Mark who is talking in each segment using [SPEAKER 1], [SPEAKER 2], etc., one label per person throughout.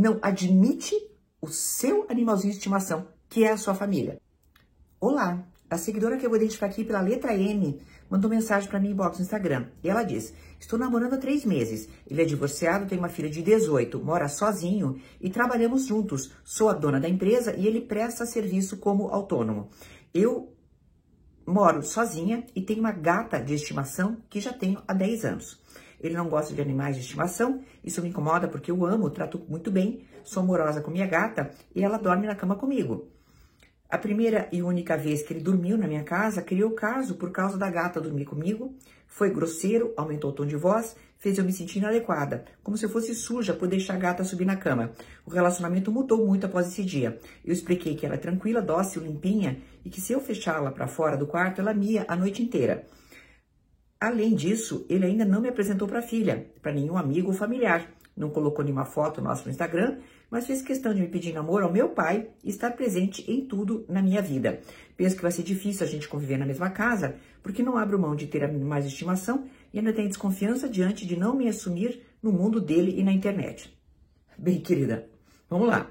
[SPEAKER 1] não admite o seu animalzinho de estimação, que é a sua família. Olá, a seguidora que eu vou identificar aqui pela letra M mandou mensagem para mim inbox no Instagram. E ela diz: Estou namorando há três meses. Ele é divorciado, tem uma filha de 18, mora sozinho e trabalhamos juntos. Sou a dona da empresa e ele presta serviço como autônomo. Eu moro sozinha e tenho uma gata de estimação que já tenho há 10 anos. Ele não gosta de animais de estimação, isso me incomoda porque eu amo, trato muito bem, sou amorosa com minha gata e ela dorme na cama comigo. A primeira e única vez que ele dormiu na minha casa, criou caso por causa da gata dormir comigo, foi grosseiro, aumentou o tom de voz, fez eu me sentir inadequada, como se eu fosse suja por deixar a gata subir na cama. O relacionamento mudou muito após esse dia. Eu expliquei que ela é tranquila, dócil, limpinha e que se eu fechá-la para fora do quarto, ela mia a noite inteira. Além disso, ele ainda não me apresentou para a filha, para nenhum amigo ou familiar. Não colocou nenhuma foto nossa no Instagram, mas fez questão de me pedir namoro ao meu pai e estar presente em tudo na minha vida. Penso que vai ser difícil a gente conviver na mesma casa, porque não abro mão de ter mais estimação e ainda tenho desconfiança diante de não me assumir no mundo dele e na internet. Bem, querida, vamos lá.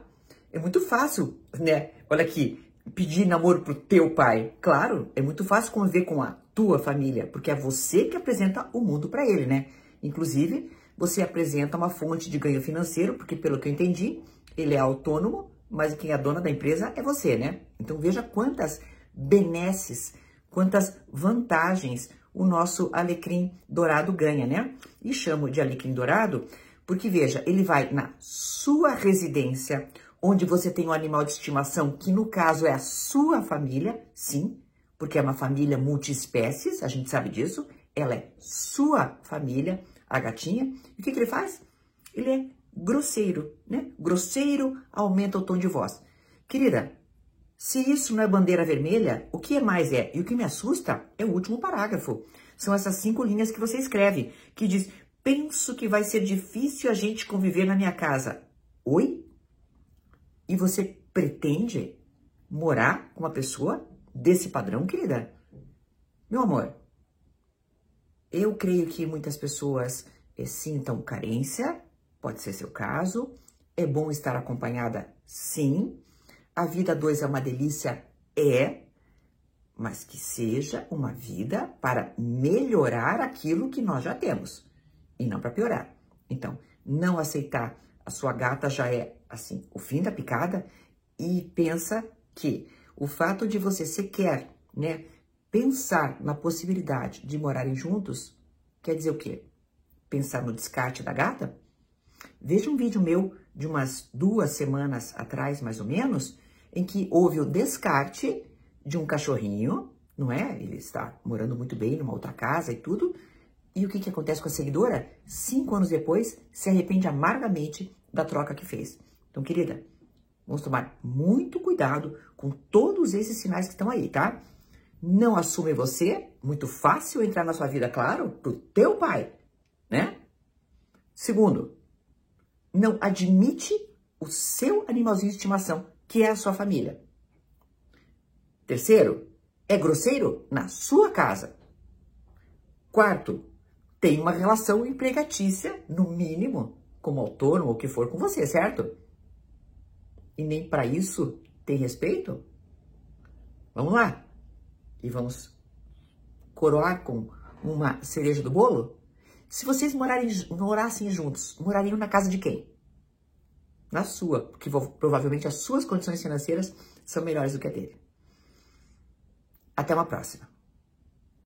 [SPEAKER 1] É muito fácil, né? Olha aqui, pedir namoro pro teu pai. Claro, é muito fácil conviver com a tua família, porque é você que apresenta o mundo para ele, né? Inclusive, você apresenta uma fonte de ganho financeiro, porque pelo que eu entendi, ele é autônomo, mas quem é dona da empresa é você, né? Então veja quantas benesses, quantas vantagens o nosso alecrim dourado ganha, né? E chamo de alecrim dourado porque veja, ele vai na sua residência, onde você tem um animal de estimação, que no caso é a sua família, sim, porque é uma família multiespécies, a gente sabe disso, ela é sua família, a gatinha. E o que, que ele faz? Ele é grosseiro, né? Grosseiro aumenta o tom de voz. Querida, se isso não é bandeira vermelha, o que é mais é? E o que me assusta é o último parágrafo. São essas cinco linhas que você escreve, que diz: Penso que vai ser difícil a gente conviver na minha casa. Oi? E você pretende morar com uma pessoa desse padrão, querida? Meu amor, eu creio que muitas pessoas eh, sintam carência, pode ser seu caso. É bom estar acompanhada, sim. A vida dois é uma delícia, é, mas que seja uma vida para melhorar aquilo que nós já temos e não para piorar. Então, não aceitar a sua gata já é assim o fim da picada e pensa que o fato de você sequer, né, pensar na possibilidade de morarem juntos quer dizer o quê? Pensar no descarte da gata? Veja um vídeo meu de umas duas semanas atrás, mais ou menos, em que houve o descarte de um cachorrinho, não é? Ele está morando muito bem numa outra casa e tudo. E o que, que acontece com a seguidora? Cinco anos depois, se arrepende amargamente da troca que fez. Então, querida, vamos tomar muito cuidado com todos esses sinais que estão aí, tá? Não assume você, muito fácil entrar na sua vida, claro, pro teu pai, né? Segundo, não admite o seu animalzinho de estimação, que é a sua família. Terceiro, é grosseiro na sua casa. Quarto, tem uma relação empregatícia, no mínimo, como autônomo ou o que for com você, certo? E nem para isso tem respeito? Vamos lá e vamos coroar com uma cereja do bolo? Se vocês morarem, morassem juntos, morariam na casa de quem? Na sua, porque provavelmente as suas condições financeiras são melhores do que a dele. Até uma próxima.